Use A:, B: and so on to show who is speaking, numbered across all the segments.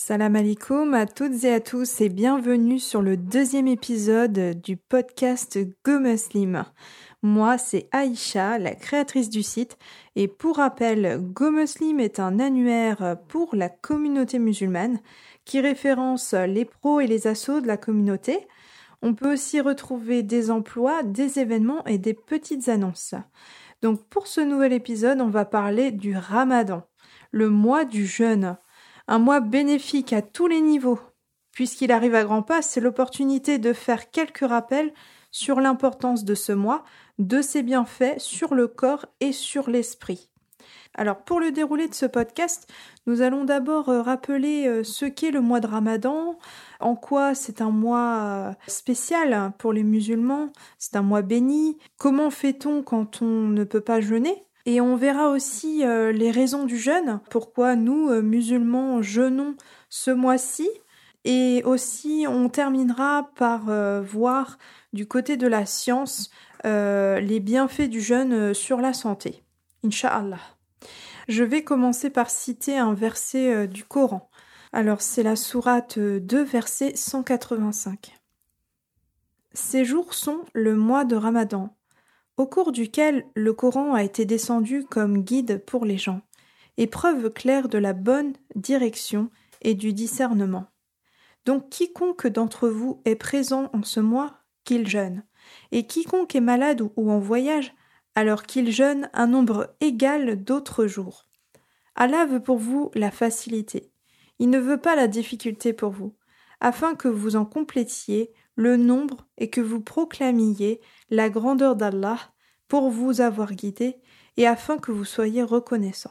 A: Salam alaikum à toutes et à tous et bienvenue sur le deuxième épisode du podcast Go Muslim. Moi, c'est Aïcha, la créatrice du site, et pour rappel, Go Muslim est un annuaire pour la communauté musulmane qui référence les pros et les assos de la communauté. On peut aussi retrouver des emplois, des événements et des petites annonces. Donc pour ce nouvel épisode, on va parler du Ramadan, le mois du jeûne un mois bénéfique à tous les niveaux. Puisqu'il arrive à grands pas, c'est l'opportunité de faire quelques rappels sur l'importance de ce mois, de ses bienfaits sur le corps et sur l'esprit. Alors pour le déroulé de ce podcast, nous allons d'abord euh, rappeler euh, ce qu'est le mois de Ramadan, en quoi c'est un mois euh, spécial pour les musulmans, c'est un mois béni, comment fait-on quand on ne peut pas jeûner, et on verra aussi euh, les raisons du jeûne, pourquoi nous, euh, musulmans, jeûnons ce mois-ci. Et aussi, on terminera par euh, voir du côté de la science les bienfaits du jeûne sur la santé. Inch'Allah. Je vais commencer par citer un verset du Coran. Alors, c'est la sourate 2, verset 185. Ces jours sont le mois de Ramadan au cours duquel le Coran a été descendu comme guide pour les gens, et preuve claire de la bonne direction et du discernement. Donc quiconque d'entre vous est présent en ce mois, qu'il jeûne, et quiconque est malade ou en voyage, alors qu'il jeûne un nombre égal d'autres jours. Allah veut pour vous la facilité. Il ne veut pas la difficulté pour vous, afin que vous en complétiez le nombre et que vous proclamiez la grandeur d'Allah pour vous avoir guidé et afin que vous soyez reconnaissant.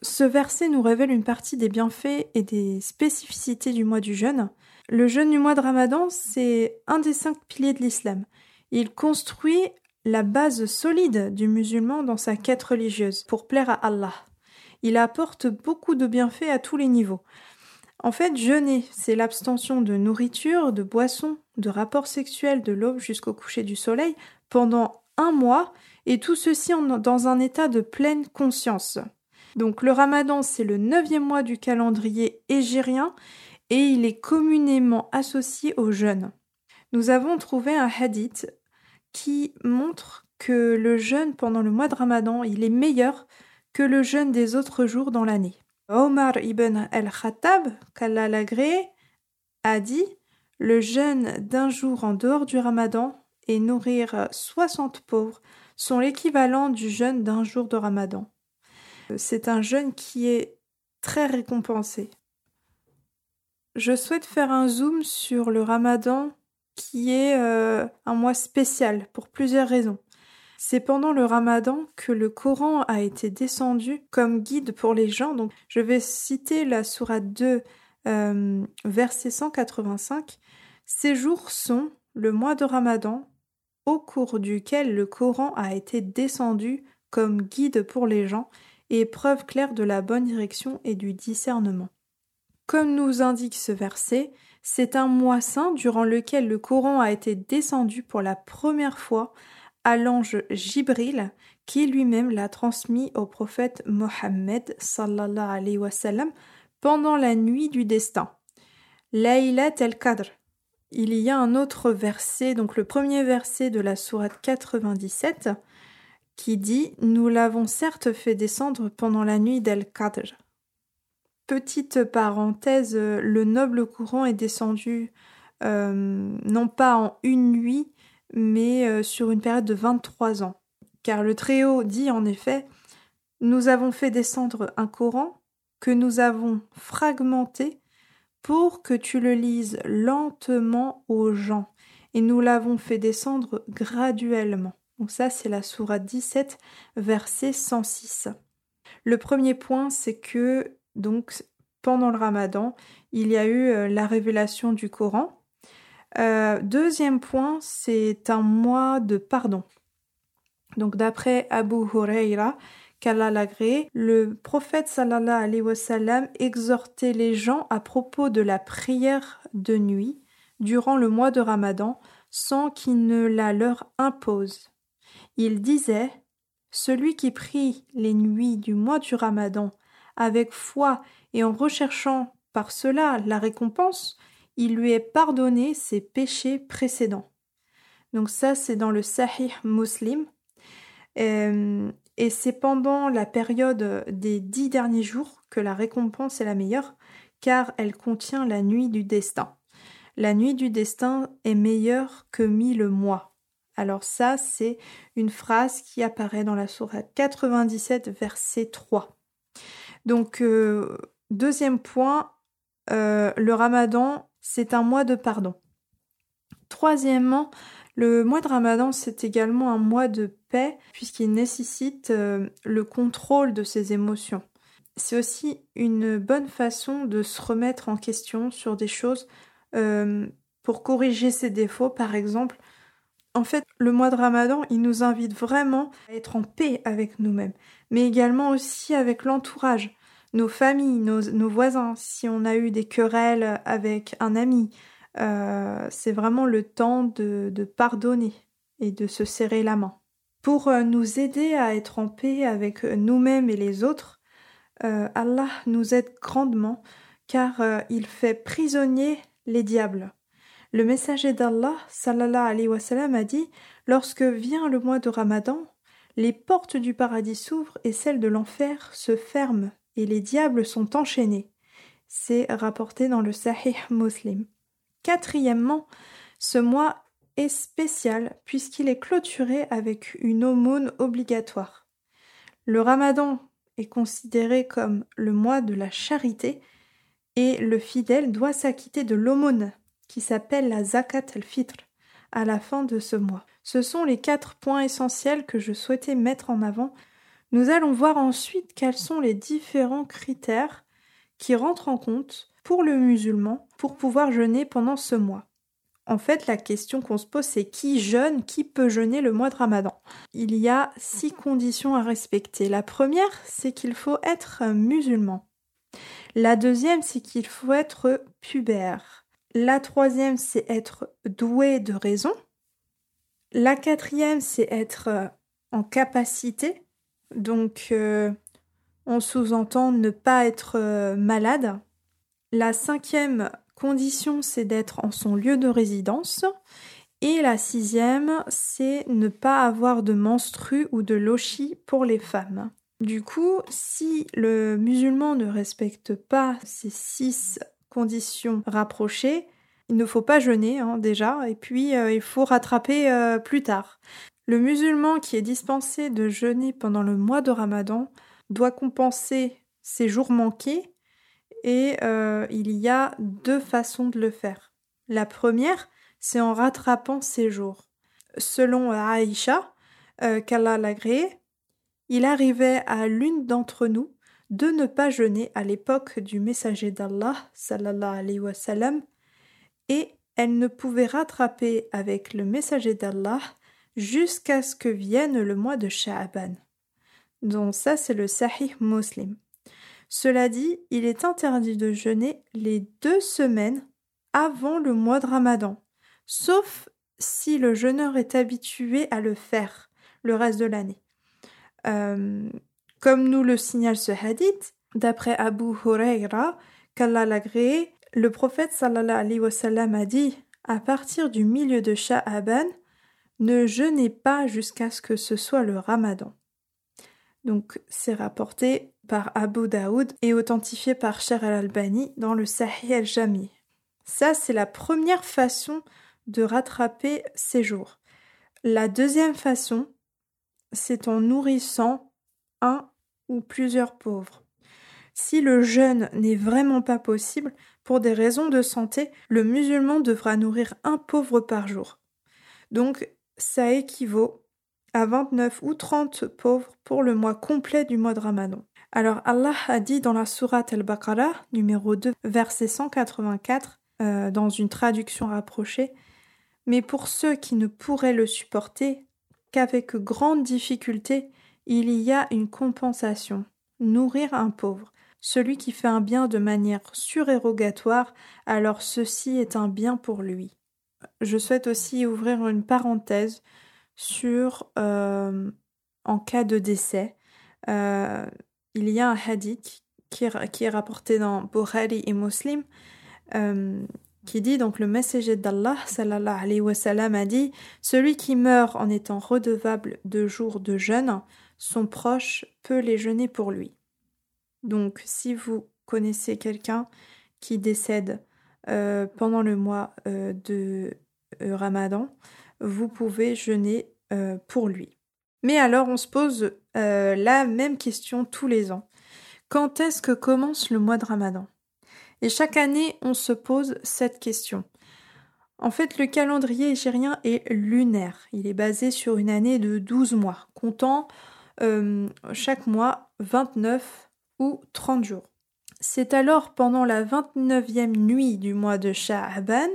A: Ce verset nous révèle une partie des bienfaits et des spécificités du mois du jeûne. Le jeûne du mois de Ramadan, c'est un des cinq piliers de l'islam. Il construit la base solide du musulman dans sa quête religieuse pour plaire à Allah. Il apporte beaucoup de bienfaits à tous les niveaux. En fait, jeûner, c'est l'abstention de nourriture, de boissons, de rapports sexuels de l'aube jusqu'au coucher du soleil pendant un mois, et tout ceci dans un état de pleine conscience. Donc le ramadan, c'est le neuvième mois du calendrier égérien, et il est communément associé au jeûne. Nous avons trouvé un hadith qui montre que le jeûne pendant le mois de ramadan, il est meilleur que le jeûne des autres jours dans l'année. Omar ibn al-Khattab, qu'Allah a dit Le jeûne d'un jour en dehors du ramadan et nourrir 60 pauvres sont l'équivalent du jeûne d'un jour de ramadan. C'est un jeûne qui est très récompensé. Je souhaite faire un zoom sur le ramadan qui est euh, un mois spécial pour plusieurs raisons. C'est pendant le ramadan que le Coran a été descendu comme guide pour les gens. Donc, je vais citer la sourate 2, euh, verset 185. Ces jours sont le mois de ramadan, au cours duquel le Coran a été descendu comme guide pour les gens et preuve claire de la bonne direction et du discernement. Comme nous indique ce verset, c'est un mois saint durant lequel le Coran a été descendu pour la première fois à l'ange Jibril qui lui-même l'a transmis au prophète Mohammed sallallahu alayhi wa pendant la nuit du destin. Laylat el-Qadr. Il y a un autre verset, donc le premier verset de la sourate 97, qui dit Nous l'avons certes fait descendre pendant la nuit d'El-Qadr. Petite parenthèse, le noble courant est descendu euh, non pas en une nuit, mais euh, sur une période de 23 ans. Car le Très-Haut dit en effet Nous avons fait descendre un Coran que nous avons fragmenté pour que tu le lises lentement aux gens, et nous l'avons fait descendre graduellement. Donc ça, c'est la sourate 17, verset 106. Le premier point, c'est que donc pendant le Ramadan, il y a eu euh, la révélation du Coran, euh, deuxième point, c'est un mois de pardon. Donc d'après Abu Huraira, qu'Allah le prophète sallallahu alayhi wa sallam exhortait les gens à propos de la prière de nuit durant le mois de Ramadan sans qu'il ne la leur impose. Il disait Celui qui prie les nuits du mois du Ramadan avec foi et en recherchant par cela la récompense, il lui est pardonné ses péchés précédents. Donc ça, c'est dans le Sahih Muslim. Euh, et c'est pendant la période des dix derniers jours que la récompense est la meilleure, car elle contient la nuit du destin. La nuit du destin est meilleure que mille mois. Alors ça, c'est une phrase qui apparaît dans la sourate 97, verset 3. Donc, euh, deuxième point, euh, le ramadan, c'est un mois de pardon. Troisièmement, le mois de ramadan, c'est également un mois de paix puisqu'il nécessite euh, le contrôle de ses émotions. C'est aussi une bonne façon de se remettre en question sur des choses pour corriger ses défauts, par exemple. En fait, le mois de Ramadan, il nous invite vraiment à être en paix avec nous-mêmes, mais également aussi avec l'entourage nos familles, nos, voisins, si on a eu des querelles avec un ami. Euh, c'est vraiment le temps de, pardonner et de se serrer la main. Pour euh, nous aider à être en paix avec nous-mêmes et les autres, euh, Allah nous aide grandement car il fait prisonnier les diables. Le messager d'Allah, sallallahu alayhi wa sallam, a dit Lorsque vient le mois de Ramadan, les portes du paradis s'ouvrent et celles de l'enfer se ferment et les diables sont enchaînés. C'est rapporté dans le Sahih Muslim. Quatrièmement, ce mois est spécial puisqu'il est clôturé avec une aumône obligatoire. Le ramadan est considéré comme le mois de la charité et le fidèle doit s'acquitter de l'aumône qui s'appelle la zakat al-fitr à la fin de ce mois. Ce sont les quatre points essentiels que je souhaitais mettre en avant nous allons voir ensuite quels sont les différents critères qui rentrent en compte pour le musulman pour pouvoir jeûner pendant ce mois. En fait, la question qu'on se pose, c'est qui jeûne, qui peut jeûner le mois de Ramadan? Il y a six conditions à respecter. La première, c'est qu'il faut être musulman. La deuxième, c'est qu'il faut être pubère. La troisième, c'est être doué de raison. La quatrième, c'est être en capacité donc, euh, on sous-entend ne pas être euh, malade. La cinquième condition, c'est d'être en son lieu de résidence. Et la sixième, c'est ne pas avoir de menstrues ou de lochi pour les femmes. Du coup, si le musulman ne respecte pas ces six conditions rapprochées, il ne faut pas jeûner hein, déjà, et puis euh, il faut rattraper plus tard. Le musulman qui est dispensé de jeûner pendant le mois de Ramadan doit compenser ses jours manqués et euh, il y a deux façons de le faire. La première, c'est en rattrapant ses jours. Selon Aïcha, euh, qu'Allah l'agréé, il arrivait à l'une d'entre nous de ne pas jeûner à l'époque du messager d'Allah, sallallahu alayhi wa et elle ne pouvait rattraper avec le messager d'Allah jusqu'à ce que vienne le mois de Sha'aban. Donc ça, c'est le Sahih Muslim. Cela dit, il est interdit de jeûner les deux semaines avant le mois de Ramadan, sauf si le jeûneur est habitué à le faire le reste de l'année. Euh, comme nous le signale ce hadith, d'après Abu Huraira, qu'Allah l'agréé, le prophète sallallahu alayhi wa sallam a dit à partir du milieu de Sha'aban, ne jeûnez pas jusqu'à ce que ce soit le ramadan. Donc c'est rapporté par Abu Daoud et authentifié par Cher al-Albani dans le Sahih al-Jami. Ça, c'est la première façon de rattraper ces jours. La deuxième façon, c'est en nourrissant un ou plusieurs pauvres. Si le jeûne n'est vraiment pas possible, pour des raisons de santé, le musulman devra nourrir un pauvre par jour. Donc, ça équivaut à 29 ou 30 pauvres pour le mois complet du mois de Ramadan. Alors Allah a dit dans la sourate Al-Baqarah, numéro 2, verset 184, euh, dans une traduction rapprochée, Mais pour ceux qui ne pourraient le supporter qu'avec grande difficulté, il y a une compensation, nourrir un pauvre. Celui qui fait un bien de manière surérogatoire, alors ceci est un bien pour lui je souhaite aussi ouvrir une parenthèse sur euh, en cas de décès. Euh, il y a un hadith qui est, rapporté dans Bukhari et Muslim, euh, qui dit donc le messager d'Allah sallallahu alayhi wa sallam a dit celui qui meurt en étant redevable de jours de jeûne son proche peut les jeûner pour lui donc si vous connaissez quelqu'un qui décède euh, pendant le mois euh, de euh, Ramadan vous pouvez jeûner pour lui mais alors on se pose la même question tous les ans quand est-ce que commence le mois de Ramadan? Et chaque année, on se pose cette question. En fait, le calendrier égérien est lunaire. Il est basé sur une année de 12 mois, comptant chaque mois 29 ou 30 jours. C'est alors pendant la 29e nuit du mois de Sha'aban,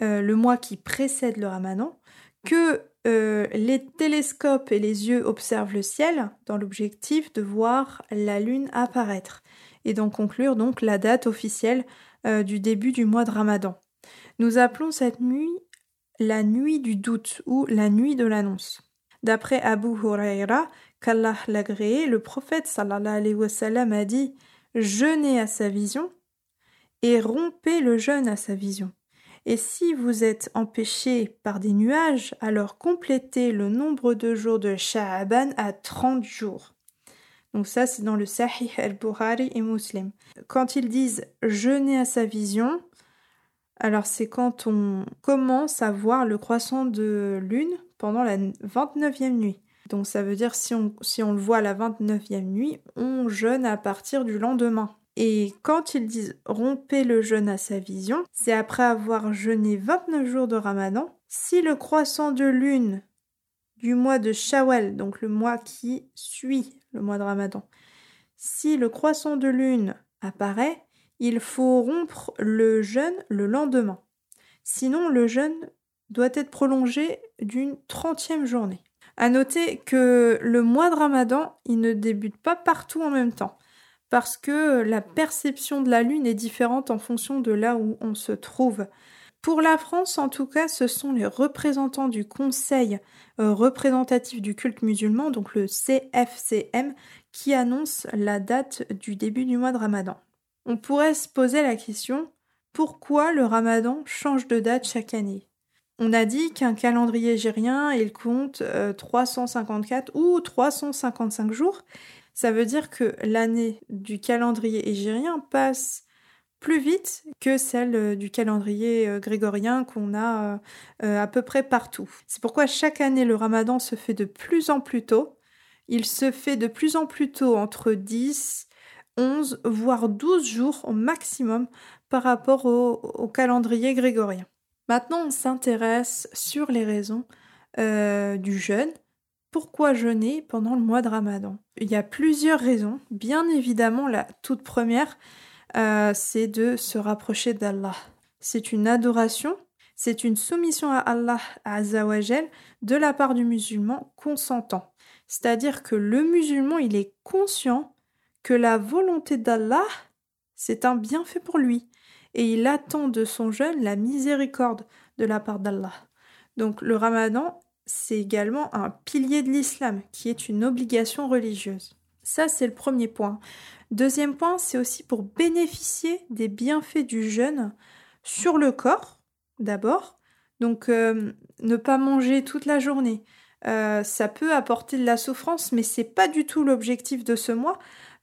A: euh, le mois qui précède le ramadan, que euh, les télescopes et les yeux observent le ciel dans l'objectif de voir la lune apparaître et d'en conclure donc la date officielle euh, du début du mois de Ramadan. Nous appelons cette nuit la nuit du doute ou la nuit de l'annonce. D'après Abu Huraira, qu'Allah l'agréé, le prophète sallallahu alayhi wa sallam a dit Jeûnez à sa vision et rompez le jeûne à sa vision. Et si vous êtes empêché par des nuages, alors complétez le nombre de jours de Sha'aban à 30 jours. Donc ça, c'est dans le Sahih al-Bukhari et Muslim. Quand ils disent jeûner à sa vision, alors c'est quand on commence à voir le croissant de lune pendant la 29e nuit. Donc ça veut dire si on, le voit la 29e nuit, on jeûne à partir du lendemain. Et quand ils disent rompez le jeûne à sa vision, c'est après avoir jeûné 29 jours de ramadan. Si le croissant de lune du mois de Shawwal, donc le mois qui suit le mois de Ramadan. Si le croissant de lune apparaît, il faut rompre le jeûne le lendemain. Sinon, le jeûne doit être prolongé d'une trentième journée. À noter que le mois de Ramadan, il ne débute pas partout en même temps, parce que la perception de la lune est différente en fonction de là où on se trouve. Pour la France, en tout cas, ce sont les représentants du Conseil euh, représentatif du culte musulman, donc le CFCM, qui annoncent la date du début du mois de Ramadan. On pourrait se poser la question pourquoi le Ramadan change de date chaque année? On a dit qu'un calendrier égérien, il compte 354 euh, ou 355 jours. Ça veut dire que l'année du calendrier égérien passe plus vite que celle euh, du calendrier euh, grégorien qu'on a à peu près partout. C'est pourquoi chaque année le ramadan se fait de plus en plus tôt. Il se fait de plus en plus tôt entre 10, 11, voire 12 jours au maximum par rapport au, calendrier grégorien. Maintenant, on s'intéresse sur les raisons du jeûne. Pourquoi jeûner pendant le mois de Ramadan? Il y a plusieurs raisons. Bien évidemment, la toute première, euh, c'est de se rapprocher d'Allah. C'est une adoration, c'est une soumission à Allah Azzawajal de la part du musulman consentant. C'est-à-dire que le musulman, il est conscient que la volonté d'Allah, c'est un bienfait pour lui. Et il attend de son jeûne la miséricorde de la part d'Allah. Donc le ramadan, c'est également un pilier de l'islam, qui est une obligation religieuse. Ça, c'est le premier point. Deuxième point, c'est aussi pour bénéficier des bienfaits du jeûne sur le corps, d'abord. Donc, euh, ne pas manger toute la journée. Euh, ça peut apporter de la souffrance, mais c'est pas du tout l'objectif de ce mois,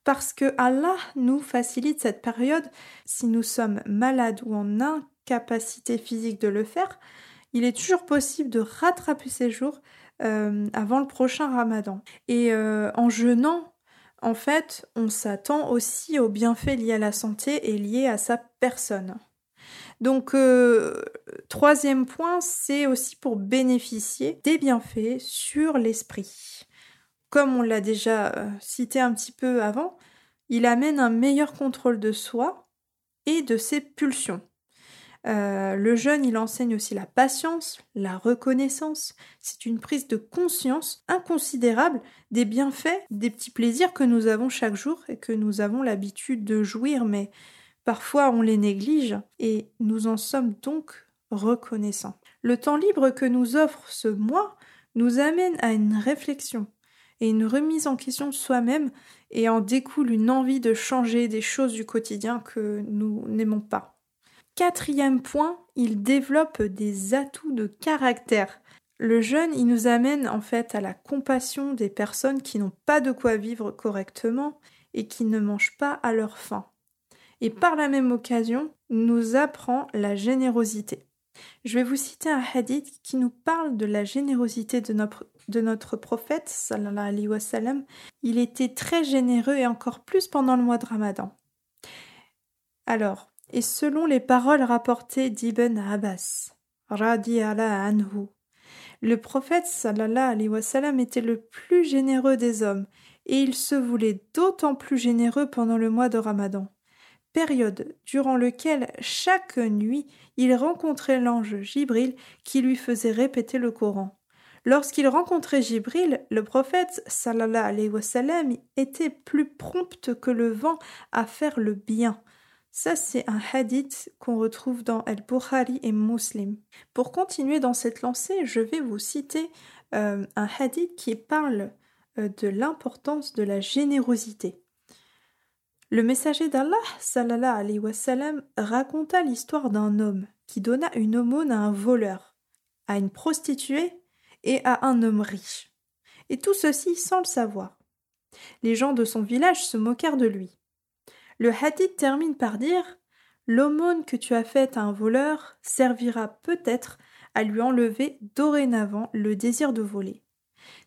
A: parce que Allah nous facilite cette période. Si nous sommes malades ou en incapacité physique de le faire, il est toujours possible de rattraper ces jours euh, avant le prochain ramadan. Et en jeûnant, en fait, on s'attend aussi aux bienfaits liés à la santé et liés à sa personne. Donc, euh, troisième point, c'est aussi pour bénéficier des bienfaits sur l'esprit. Comme on l'a déjà euh, cité un petit peu avant, il amène un meilleur contrôle de soi et de ses pulsions. Euh, le jeune, il enseigne aussi la patience, la reconnaissance. C'est une prise de conscience inconsidérable des bienfaits, des petits plaisirs que nous avons chaque jour et que nous avons l'habitude de jouir, mais parfois on les néglige et nous en sommes donc reconnaissants. Le temps libre que nous offre ce mois nous amène à une réflexion et une remise en question de soi-même et en découle une envie de changer des choses du quotidien que nous n'aimons pas. Quatrième point, il développe des atouts de caractère. Le jeûne, il nous amène en fait à la compassion des personnes qui n'ont pas de quoi vivre correctement et qui ne mangent pas à leur faim. Et par la même occasion, nous apprend la générosité. Je vais vous citer un hadith qui nous parle de la générosité de notre, de notre prophète, wa. Il était très généreux et encore plus pendant le mois de Ramadan. Alors, et selon les paroles rapportées d'Ibn Abbas, anhu, le prophète wa était le plus généreux des hommes et il se voulait d'autant plus généreux pendant le mois de Ramadan période durant laquelle chaque nuit il rencontrait l'ange Jibril qui lui faisait répéter le Coran. Lorsqu'il rencontrait Jibril, le prophète sallallahu alayhi wa était plus prompt que le vent à faire le bien. Ça, c'est un hadith qu'on retrouve dans Al-Bukhari et Muslim. Pour continuer dans cette lancée, je vais vous citer euh, un hadith qui parle euh, de l'importance de la générosité. Le messager d'Allah, sallallahu alayhi wa raconta l'histoire d'un homme qui donna une aumône à un voleur, à une prostituée et à un homme riche. Et tout ceci sans le savoir. Les gens de son village se moquèrent de lui. Le hadith termine par dire L'aumône que tu as faite à un voleur servira peut-être à lui enlever dorénavant le désir de voler.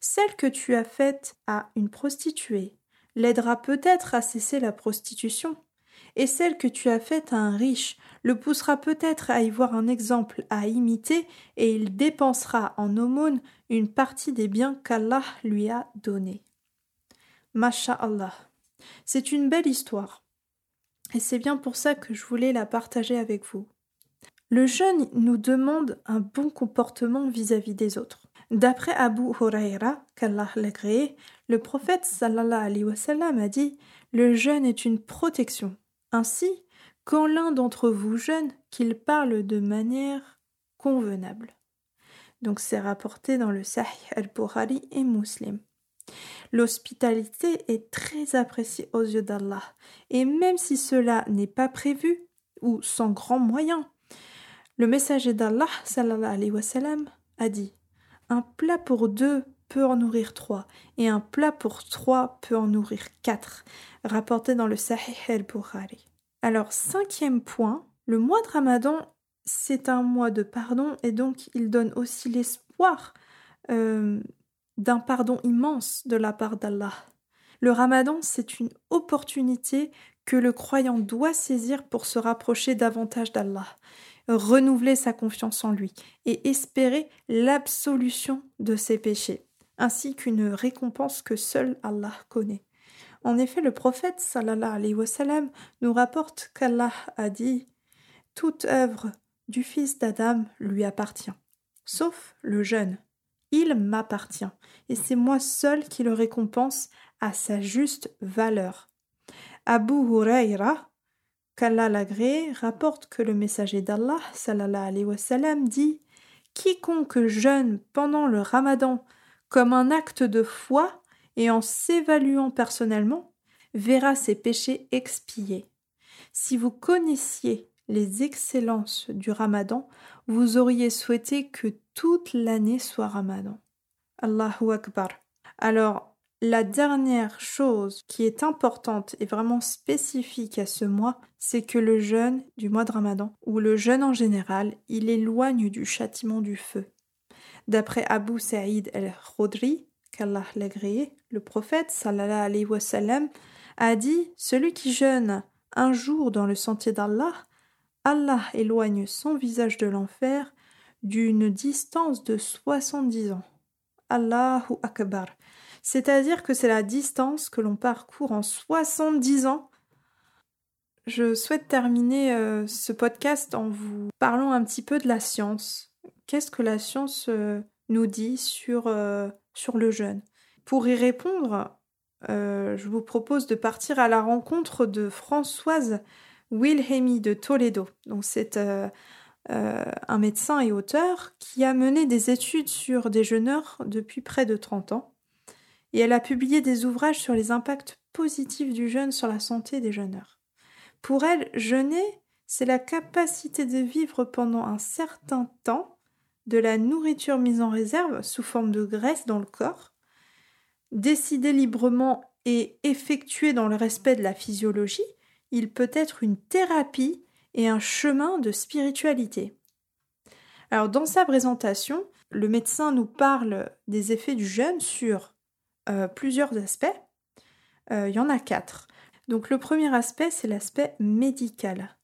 A: Celle que tu as faite à une prostituée l'aidera peut-être à cesser la prostitution, et celle que tu as faite à un riche le poussera peut-être à y voir un exemple à imiter, et il dépensera en aumône une partie des biens qu'Allah lui a donnés. Allah, C'est une belle histoire. Et c'est bien pour ça que je voulais la partager avec vous. Le jeûne nous demande un bon comportement vis-à-vis des autres. D'après Abu Huraira, qu'Allah l'agréé, le prophète sallallahu alayhi wa sallam a dit Le jeûne est une protection. Ainsi, quand l'un d'entre vous jeûne, qu'il parle de manière convenable. Donc c'est rapporté dans le Sahih al-Bukhari et Muslim. L'hospitalité est très appréciée aux yeux d'Allah, et même si cela n'est pas prévu ou sans grand moyen, le messager d'Allah sallallahu alayhi a dit un plat pour deux en nourrir trois, et un plat pour trois peut en nourrir quatre, rapporté dans le Sahih al-Bukhari. Alors, cinquième point, le mois de Ramadan, c'est un mois de pardon, et donc il donne aussi l'espoir euh, d'un pardon immense de la part d'Allah. Le Ramadan, c'est une opportunité que le croyant doit saisir pour se rapprocher davantage d'Allah renouveler sa confiance en lui et espérer l'absolution de ses péchés, ainsi qu'une récompense que seul Allah connaît. En effet, le prophète sallallahu alayhi wa nous rapporte qu'Allah a dit Toute œuvre du fils d'Adam lui appartient, sauf le jeûne. Il m'appartient, et c'est moi seul qui le récompense à sa juste valeur. Abu Huraira qu'Allah l'agréé, rapporte que le messager d'Allah, sallallahu alayhi wa dit Quiconque jeûne pendant le ramadan comme un acte de foi et en s'évaluant personnellement, verra ses péchés expiés. Si vous connaissiez les excellences du ramadan, vous auriez souhaité que toute l'année soit ramadan. Allahu Akbar. Alors, la dernière chose qui est importante et vraiment spécifique à ce mois, c'est que le jeûne du mois de Ramadan, ou le jeûne en général, il éloigne du châtiment du feu. D'après Abu Saïd el-Khudri, qu'Allah l'agréé, le prophète sallallahu a dit Celui qui jeûne un jour dans le sentier d'Allah, Allah éloigne son visage de l'enfer d'une distance de 70 ans. Allahu Akbar. C'est-à-dire que c'est la distance que l'on parcourt en 70 ans. Je souhaite terminer euh, ce podcast en vous parlant un petit peu de la science. Qu'est-ce que la science euh, nous dit sur, euh, sur le jeûne? Pour y répondre, je vous propose de partir à la rencontre de Françoise Wilhelmi de Toledo. Donc c'est un médecin et auteur qui a mené des études sur des jeûneurs depuis près de 30 ans et elle a publié des ouvrages sur les impacts positifs du jeûne sur la santé des jeûneurs. Pour elle, jeûner, c'est la capacité de vivre pendant un certain temps de la nourriture mise en réserve sous forme de graisse dans le corps, décider librement et effectuer dans le respect de la physiologie, il peut être une thérapie et un chemin de spiritualité. Alors dans sa présentation, le médecin nous parle des effets du jeûne sur euh, plusieurs aspects. Euh, il y en a quatre. Donc le premier aspect, c'est l'aspect médical.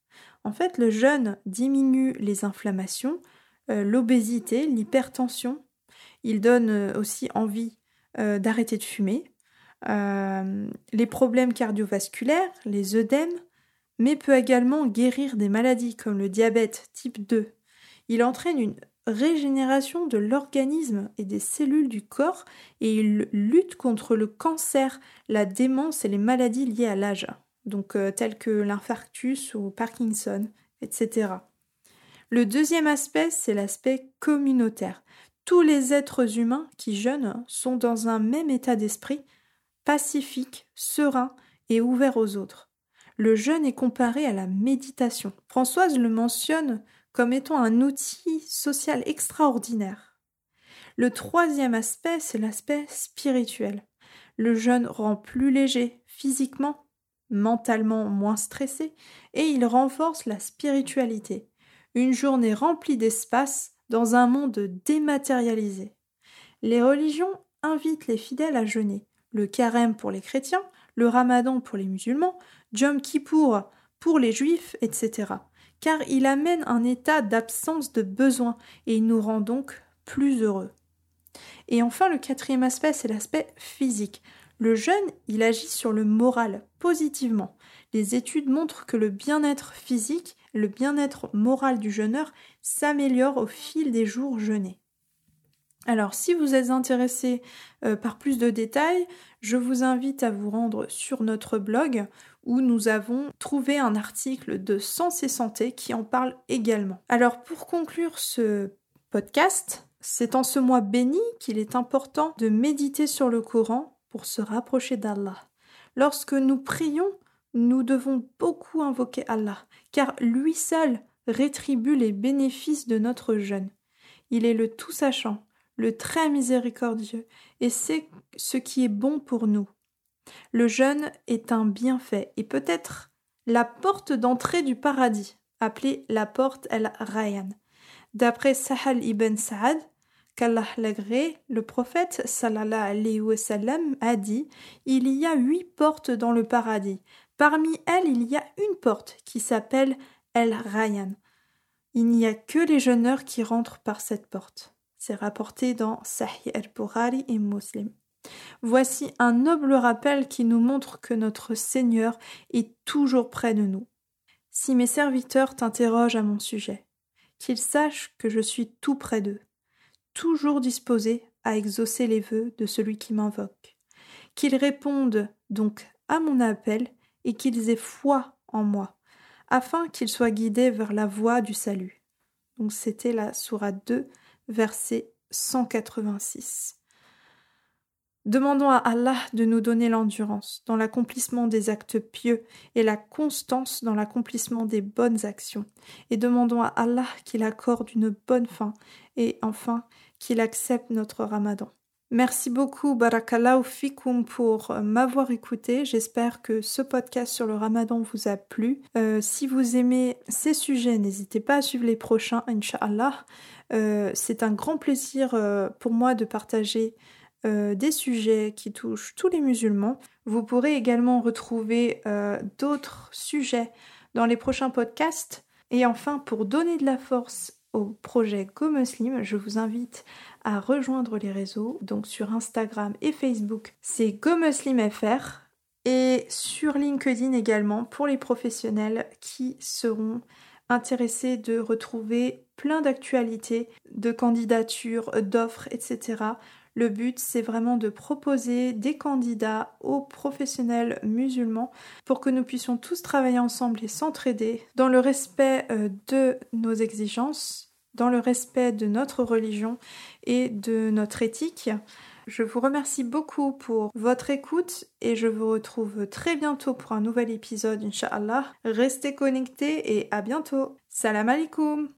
A: En fait, le jeûne diminue les inflammations, l'obésité, l'hypertension. Il donne euh, aussi envie d'arrêter de fumer. les problèmes cardiovasculaires, les œdèmes, mais peut également guérir des maladies comme le diabète type 2. Il entraîne une régénération de l'organisme et des cellules du corps et il lutte contre le cancer, la démence et les maladies liées à l'âge, donc euh, telles que l'infarctus ou Parkinson, etc. Le deuxième aspect, c'est l'aspect communautaire. Tous les êtres humains qui jeûnent sont dans un même état d'esprit, pacifique, serein et ouvert aux autres. Le jeûne est comparé à la méditation. Françoise le mentionne comme étant un outil social extraordinaire. Le troisième aspect, c'est l'aspect spirituel. Le jeûne rend plus léger physiquement, mentalement moins stressé, et il renforce la spiritualité. Une journée remplie d'espace dans un monde dématérialisé. Les religions invitent les fidèles à jeûner. Le carême pour les chrétiens, le ramadan pour les musulmans, Jom Kippour pour les juifs, etc car il amène un état d'absence de besoin et il nous rend donc plus heureux. Et enfin, le quatrième aspect, c'est l'aspect physique. Le jeûne, il agit sur le moral positivement. Les études montrent que le bien-être physique, le bien-être moral du jeûneur s'améliore au fil des jours jeûnés. Alors, si vous êtes intéressé euh, par plus de détails, je vous invite à vous rendre sur notre blog où nous avons trouvé un article de Sens et Santé qui en parle également. Alors pour conclure ce podcast, c'est en ce mois béni qu'il est important de méditer sur le Coran pour se rapprocher d'Allah. Lorsque nous prions, nous devons beaucoup invoquer Allah, car lui seul rétribue les bénéfices de notre jeûne. Il est le tout sachant, le très miséricordieux, et c'est ce qui est bon pour nous. Le jeûne est un bienfait et peut-être la porte d'entrée du paradis, appelée la porte El-Rayyan. D'après Sahal ibn Sa'ad, qu'Allah l'agré, le prophète sallallahu a dit Il y a huit portes dans le paradis. Parmi elles, il y a une porte qui s'appelle El-Rayyan. Il n'y a que les jeûneurs qui rentrent par cette porte. C'est rapporté dans Sahih al-Bukhari et Muslim. Voici un noble rappel qui nous montre que notre Seigneur est toujours près de nous. Si mes serviteurs t'interrogent à mon sujet, qu'ils sachent que je suis tout près d'eux, toujours disposé à exaucer les vœux de celui qui m'invoque. Qu'ils répondent donc à mon appel et qu'ils aient foi en moi, afin qu'ils soient guidés vers la voie du salut. Donc c'était la Sourate 2, verset 186. Demandons à Allah de nous donner l'endurance dans l'accomplissement des actes pieux et la constance dans l'accomplissement des bonnes actions. Et demandons à Allah qu'il accorde une bonne fin et enfin qu'il accepte notre ramadan. Merci beaucoup, Barakallahu Fikoum, pour m'avoir écouté. J'espère que ce podcast sur le ramadan vous a plu. Euh, si vous aimez ces sujets, n'hésitez pas à suivre les prochains, Inch'Allah. Euh, c'est un grand plaisir euh, pour moi de partager euh, des sujets qui touchent tous les musulmans. Vous pourrez également retrouver euh, d'autres sujets dans les prochains podcasts. Et enfin, pour donner de la force au projet Go Muslim, je vous invite à rejoindre les réseaux. Donc sur Instagram et Facebook, c'est Go Muslim FR. Et sur LinkedIn également pour les professionnels qui seront intéressés de retrouver plein d'actualités, de candidatures, d'offres, etc. Le but, c'est vraiment de proposer des candidats aux professionnels musulmans pour que nous puissions tous travailler ensemble et s'entraider dans le respect euh, de nos exigences, dans le respect de notre religion et de notre éthique. Je vous remercie beaucoup pour votre écoute et je vous retrouve très bientôt pour un nouvel épisode, Inch'Allah. Restez connectés et à bientôt. Salam alaikum